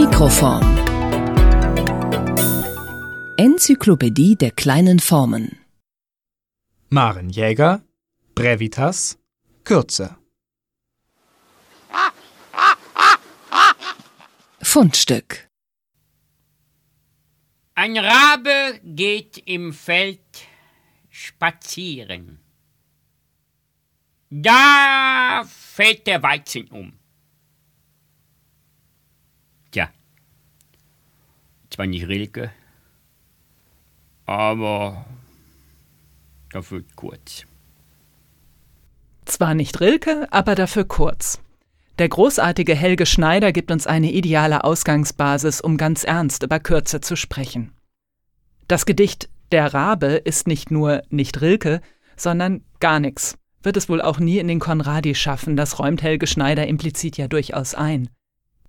Mikroform. Enzyklopädie der kleinen Formen. Maren Jäger, Brevitas, Kürze. Fundstück. Ein Rabe geht im Feld spazieren. Da fällt der Weizen um. Zwar nicht Rilke, aber dafür kurz. Zwar nicht Rilke, aber dafür kurz. Der großartige Helge Schneider gibt uns eine ideale Ausgangsbasis, um ganz ernst über Kürze zu sprechen. Das Gedicht Der Rabe ist nicht nur nicht Rilke, sondern gar nichts. Wird es wohl auch nie in den Konradi schaffen, das räumt Helge Schneider implizit ja durchaus ein.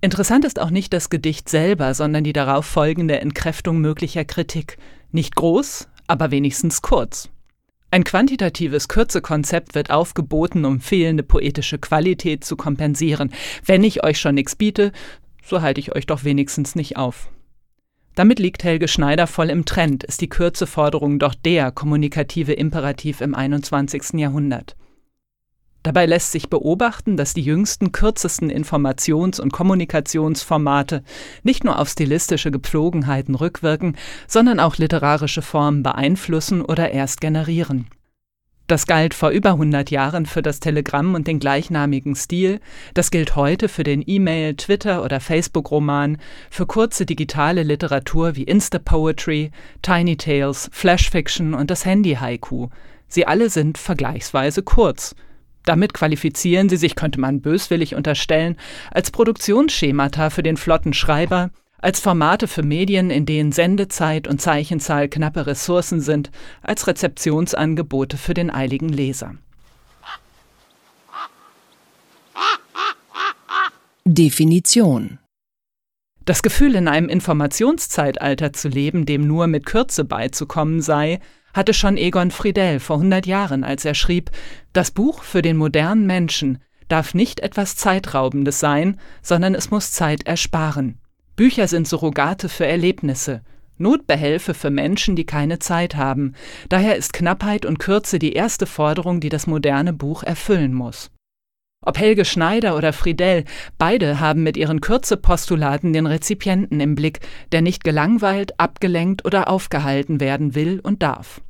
Interessant ist auch nicht das Gedicht selber, sondern die darauf folgende Entkräftung möglicher Kritik. Nicht groß, aber wenigstens kurz. Ein quantitatives Kürzekonzept wird aufgeboten, um fehlende poetische Qualität zu kompensieren. Wenn ich euch schon nichts biete, so halte ich euch doch wenigstens nicht auf. Damit liegt Helge Schneider voll im Trend, ist die Kürzeforderung doch der kommunikative Imperativ im 21. Jahrhundert. Dabei lässt sich beobachten, dass die jüngsten, kürzesten Informations- und Kommunikationsformate nicht nur auf stilistische Gepflogenheiten rückwirken, sondern auch literarische Formen beeinflussen oder erst generieren. Das galt vor über 100 Jahren für das Telegramm und den gleichnamigen Stil, das gilt heute für den E-Mail, Twitter oder Facebook-Roman, für kurze digitale Literatur wie Insta-Poetry, Tiny Tales, Flash-Fiction und das Handy-Haiku. Sie alle sind vergleichsweise kurz – damit qualifizieren sie sich, könnte man böswillig unterstellen, als Produktionsschemata für den flotten Schreiber, als Formate für Medien, in denen Sendezeit und Zeichenzahl knappe Ressourcen sind, als Rezeptionsangebote für den eiligen Leser. Definition Das Gefühl, in einem Informationszeitalter zu leben, dem nur mit Kürze beizukommen sei, hatte schon Egon Friedel vor 100 Jahren, als er schrieb, das Buch für den modernen Menschen darf nicht etwas Zeitraubendes sein, sondern es muss Zeit ersparen. Bücher sind Surrogate für Erlebnisse, Notbehelfe für Menschen, die keine Zeit haben. Daher ist Knappheit und Kürze die erste Forderung, die das moderne Buch erfüllen muss. Ob Helge Schneider oder Friedel, beide haben mit ihren Kürzepostulaten den Rezipienten im Blick, der nicht gelangweilt, abgelenkt oder aufgehalten werden will und darf.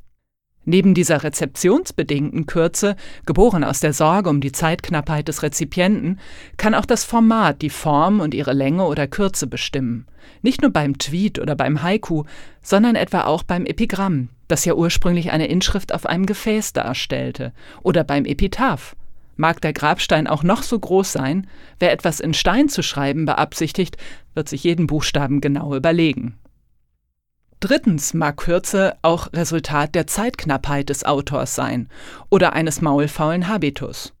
Neben dieser rezeptionsbedingten Kürze, geboren aus der Sorge um die Zeitknappheit des Rezipienten, kann auch das Format die Form und ihre Länge oder Kürze bestimmen. Nicht nur beim Tweet oder beim Haiku, sondern etwa auch beim Epigramm, das ja ursprünglich eine Inschrift auf einem Gefäß darstellte, oder beim Epitaph, Mag der Grabstein auch noch so groß sein, wer etwas in Stein zu schreiben beabsichtigt, wird sich jeden Buchstaben genau überlegen. Drittens mag Kürze auch Resultat der Zeitknappheit des Autors sein oder eines maulfaulen Habitus.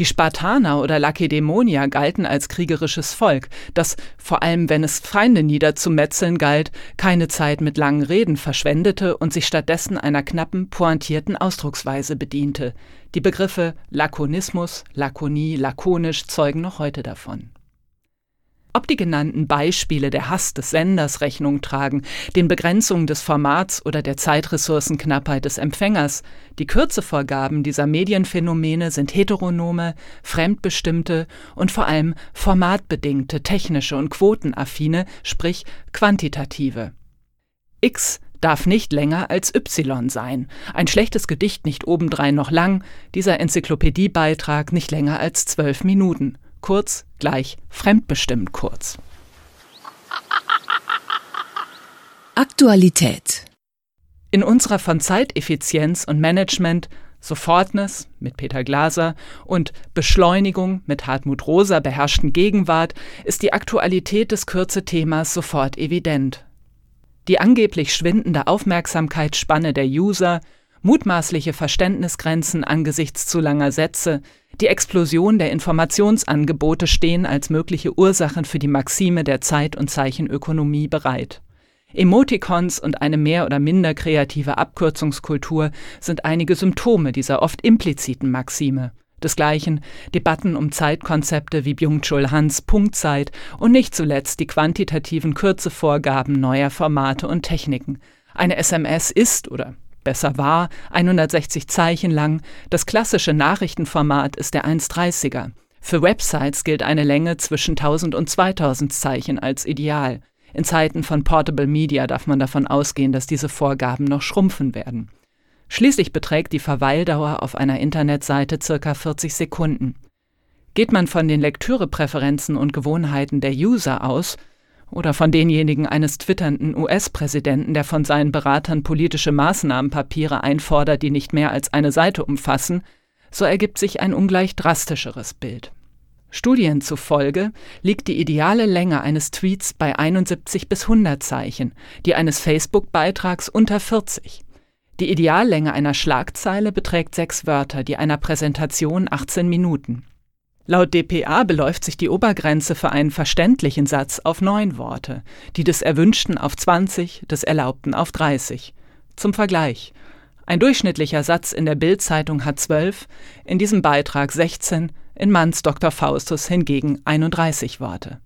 Die Spartaner oder Lakedämonier galten als kriegerisches Volk, das, vor allem wenn es Feinde niederzumetzeln galt, keine Zeit mit langen Reden verschwendete und sich stattdessen einer knappen, pointierten Ausdrucksweise bediente. Die Begriffe Lakonismus, Lakonie, lakonisch zeugen noch heute davon. Ob die genannten Beispiele der Hass des Senders Rechnung tragen, den Begrenzungen des Formats oder der Zeitressourcenknappheit des Empfängers, die Kürzevorgaben dieser Medienphänomene sind heteronome, fremdbestimmte und vor allem formatbedingte, technische und quotenaffine, sprich quantitative. X darf nicht länger als Y sein, ein schlechtes Gedicht nicht obendrein noch lang, dieser Enzyklopädiebeitrag nicht länger als zwölf Minuten kurz gleich fremdbestimmt kurz. Aktualität. In unserer von Zeiteffizienz und Management Sofortness mit Peter Glaser und Beschleunigung mit Hartmut Rosa beherrschten Gegenwart ist die Aktualität des Kürze-Themas sofort evident. Die angeblich schwindende Aufmerksamkeitsspanne der User, mutmaßliche Verständnisgrenzen angesichts zu langer Sätze, die Explosion der Informationsangebote stehen als mögliche Ursachen für die Maxime der Zeit- und Zeichenökonomie bereit. Emoticons und eine mehr oder minder kreative Abkürzungskultur sind einige Symptome dieser oft impliziten Maxime. Desgleichen Debatten um Zeitkonzepte wie Byung-Chul Hans Punktzeit und nicht zuletzt die quantitativen Kürzevorgaben neuer Formate und Techniken. Eine SMS ist oder besser war 160 Zeichen lang, das klassische Nachrichtenformat ist der 1,30er. Für Websites gilt eine Länge zwischen 1000 und 2000 Zeichen als ideal. In Zeiten von Portable Media darf man davon ausgehen, dass diese Vorgaben noch schrumpfen werden. Schließlich beträgt die Verweildauer auf einer Internetseite ca. 40 Sekunden. Geht man von den Lektürepräferenzen und Gewohnheiten der User aus oder von denjenigen eines twitternden US-Präsidenten, der von seinen Beratern politische Maßnahmenpapiere einfordert, die nicht mehr als eine Seite umfassen, so ergibt sich ein ungleich drastischeres Bild. Studien zufolge liegt die ideale Länge eines Tweets bei 71 bis 100 Zeichen, die eines Facebook-Beitrags unter 40. Die Ideallänge einer Schlagzeile beträgt sechs Wörter, die einer Präsentation 18 Minuten. Laut dpa beläuft sich die Obergrenze für einen verständlichen Satz auf neun Worte, die des Erwünschten auf 20, des Erlaubten auf 30. Zum Vergleich. Ein durchschnittlicher Satz in der Bild-Zeitung hat 12, in diesem Beitrag 16, in Manns Dr. Faustus hingegen 31 Worte.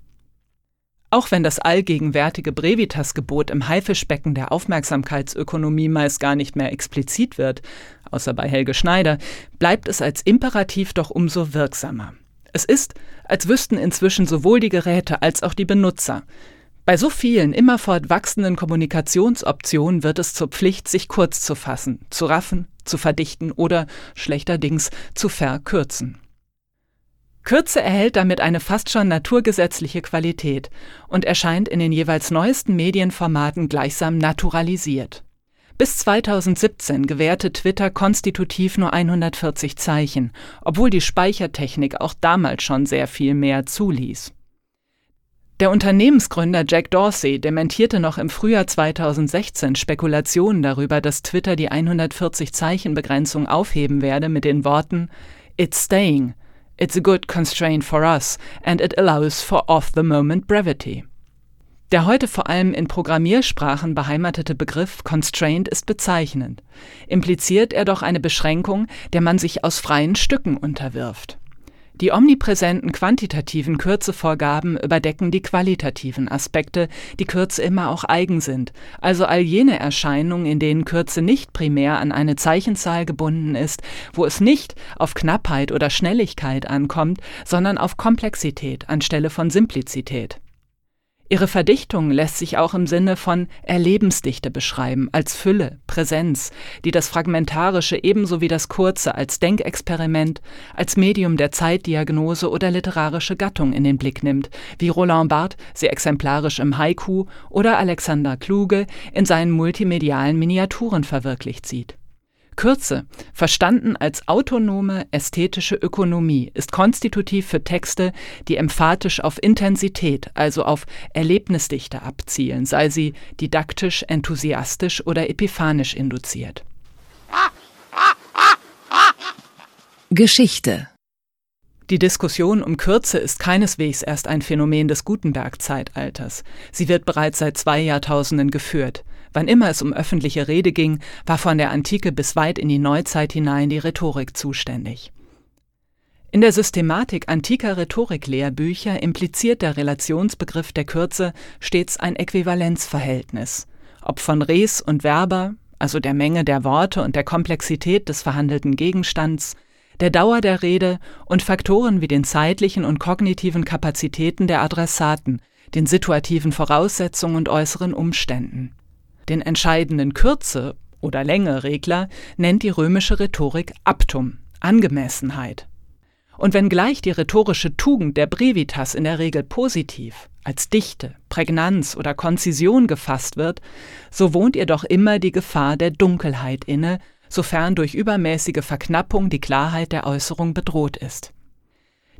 Auch wenn das allgegenwärtige Brevitas-Gebot im Haifischbecken der Aufmerksamkeitsökonomie meist gar nicht mehr explizit wird, außer bei Helge Schneider, bleibt es als Imperativ doch umso wirksamer. Es ist, als wüssten inzwischen sowohl die Geräte als auch die Benutzer. Bei so vielen immerfort wachsenden Kommunikationsoptionen wird es zur Pflicht, sich kurz zu fassen, zu raffen, zu verdichten oder, schlechterdings, zu verkürzen. Kürze erhält damit eine fast schon naturgesetzliche Qualität und erscheint in den jeweils neuesten Medienformaten gleichsam naturalisiert. Bis 2017 gewährte Twitter konstitutiv nur 140 Zeichen, obwohl die Speichertechnik auch damals schon sehr viel mehr zuließ. Der Unternehmensgründer Jack Dorsey dementierte noch im Frühjahr 2016 Spekulationen darüber, dass Twitter die 140 Zeichen Begrenzung aufheben werde mit den Worten It's staying, It's a good constraint for us and it allows for off-the-moment brevity. Der heute vor allem in Programmiersprachen beheimatete Begriff Constraint ist bezeichnend. Impliziert er doch eine Beschränkung, der man sich aus freien Stücken unterwirft. Die omnipräsenten quantitativen Kürzevorgaben überdecken die qualitativen Aspekte, die Kürze immer auch eigen sind, also all jene Erscheinungen, in denen Kürze nicht primär an eine Zeichenzahl gebunden ist, wo es nicht auf Knappheit oder Schnelligkeit ankommt, sondern auf Komplexität anstelle von Simplizität. Ihre Verdichtung lässt sich auch im Sinne von Erlebensdichte beschreiben, als Fülle, Präsenz, die das Fragmentarische ebenso wie das Kurze als Denkexperiment, als Medium der Zeitdiagnose oder literarische Gattung in den Blick nimmt, wie Roland Barthes sie exemplarisch im Haiku oder Alexander Kluge in seinen multimedialen Miniaturen verwirklicht sieht. Kürze, verstanden als autonome ästhetische Ökonomie, ist konstitutiv für Texte, die emphatisch auf Intensität, also auf Erlebnisdichte abzielen, sei sie didaktisch, enthusiastisch oder epiphanisch induziert. Geschichte die Diskussion um Kürze ist keineswegs erst ein Phänomen des Gutenberg-Zeitalters. Sie wird bereits seit zwei Jahrtausenden geführt. Wann immer es um öffentliche Rede ging, war von der Antike bis weit in die Neuzeit hinein die Rhetorik zuständig. In der Systematik antiker Rhetoriklehrbücher impliziert der Relationsbegriff der Kürze stets ein Äquivalenzverhältnis. Ob von Res und Verba, also der Menge der Worte und der Komplexität des verhandelten Gegenstands, der Dauer der Rede und Faktoren wie den zeitlichen und kognitiven Kapazitäten der Adressaten, den situativen Voraussetzungen und äußeren Umständen. Den entscheidenden Kürze- oder Länge-Regler nennt die römische Rhetorik Aptum, Angemessenheit. Und wenngleich die rhetorische Tugend der Brevitas in der Regel positiv, als Dichte, Prägnanz oder Konzision gefasst wird, so wohnt ihr doch immer die Gefahr der Dunkelheit inne, sofern durch übermäßige Verknappung die Klarheit der Äußerung bedroht ist.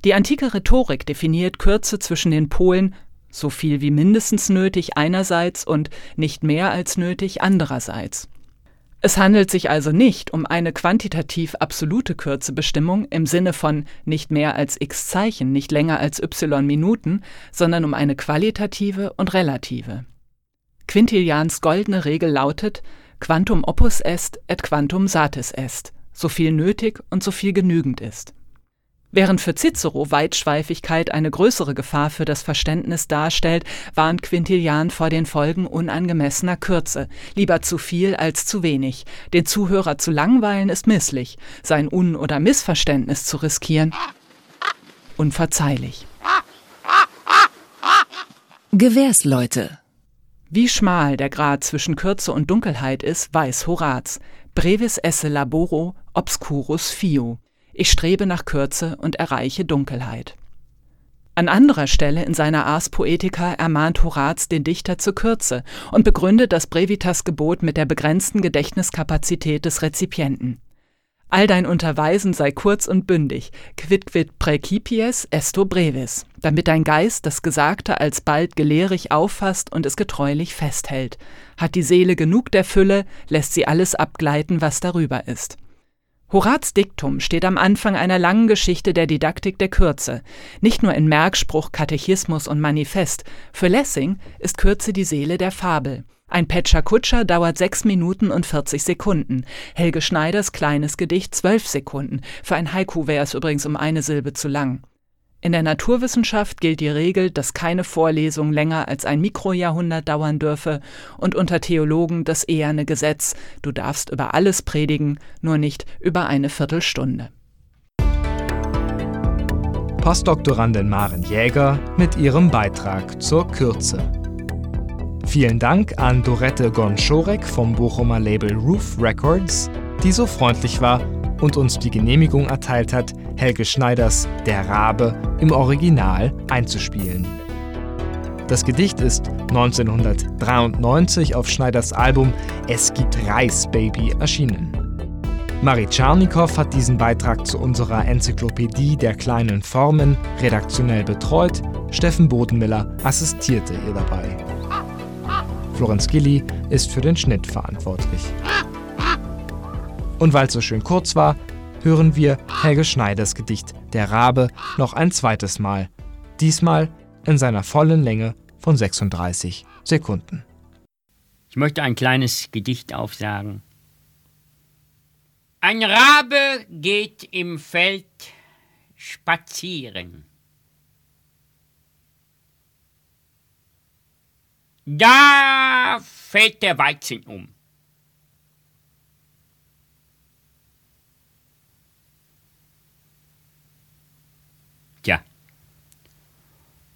Die antike Rhetorik definiert Kürze zwischen den Polen so viel wie mindestens nötig einerseits und nicht mehr als nötig andererseits. Es handelt sich also nicht um eine quantitativ absolute Kürzebestimmung im Sinne von nicht mehr als x Zeichen, nicht länger als y Minuten, sondern um eine qualitative und relative. Quintilians goldene Regel lautet Quantum opus est et quantum satis est, so viel nötig und so viel genügend ist. Während für Cicero Weitschweifigkeit eine größere Gefahr für das Verständnis darstellt, warnt Quintilian vor den Folgen unangemessener Kürze. Lieber zu viel als zu wenig. Den Zuhörer zu langweilen ist misslich. Sein Un- oder Missverständnis zu riskieren, unverzeihlich. Gewährsleute. Wie schmal der Grad zwischen Kürze und Dunkelheit ist, weiß Horaz. Brevis esse laboro obscurus fio. Ich strebe nach Kürze und erreiche Dunkelheit. An anderer Stelle in seiner Ars Poetica ermahnt Horaz den Dichter zur Kürze und begründet das Brevitas-Gebot mit der begrenzten Gedächtniskapazität des Rezipienten. All dein Unterweisen sei kurz und bündig, quid quid praecipies esto brevis, damit dein Geist das Gesagte alsbald gelehrig auffasst und es getreulich festhält. Hat die Seele genug der Fülle, lässt sie alles abgleiten, was darüber ist. Horaz Diktum steht am Anfang einer langen Geschichte der Didaktik der Kürze, nicht nur in Merkspruch, Katechismus und Manifest. Für Lessing ist Kürze die Seele der Fabel. Ein Petscher Kutscher dauert 6 Minuten und 40 Sekunden. Helge Schneiders kleines Gedicht 12 Sekunden. Für ein Haiku wäre es übrigens um eine Silbe zu lang. In der Naturwissenschaft gilt die Regel, dass keine Vorlesung länger als ein Mikrojahrhundert dauern dürfe und unter Theologen das eherne Gesetz, du darfst über alles predigen, nur nicht über eine Viertelstunde. Postdoktorandin Maren Jäger mit ihrem Beitrag zur Kürze. Vielen Dank an Dorette Gonschorek vom Bochumer Label Roof Records, die so freundlich war und uns die Genehmigung erteilt hat, Helge Schneiders Der Rabe im Original einzuspielen. Das Gedicht ist 1993 auf Schneiders Album Es gibt Reis, Baby erschienen. Marie Czarnikow hat diesen Beitrag zu unserer Enzyklopädie der kleinen Formen redaktionell betreut, Steffen Bodenmiller assistierte ihr dabei. Florenz Gilli ist für den Schnitt verantwortlich. Und weil es so schön kurz war, hören wir Helge Schneiders Gedicht Der Rabe noch ein zweites Mal. Diesmal in seiner vollen Länge von 36 Sekunden. Ich möchte ein kleines Gedicht aufsagen. Ein Rabe geht im Feld spazieren. Da fällt der Weizen um.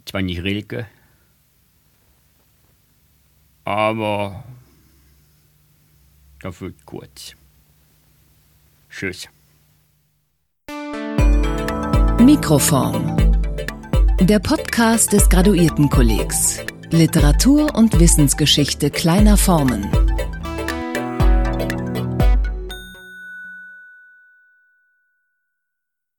Zwar nicht Rilke, aber dafür kurz. Tschüss. Mikroform. Der Podcast des Graduiertenkollegs. Literatur und Wissensgeschichte kleiner Formen.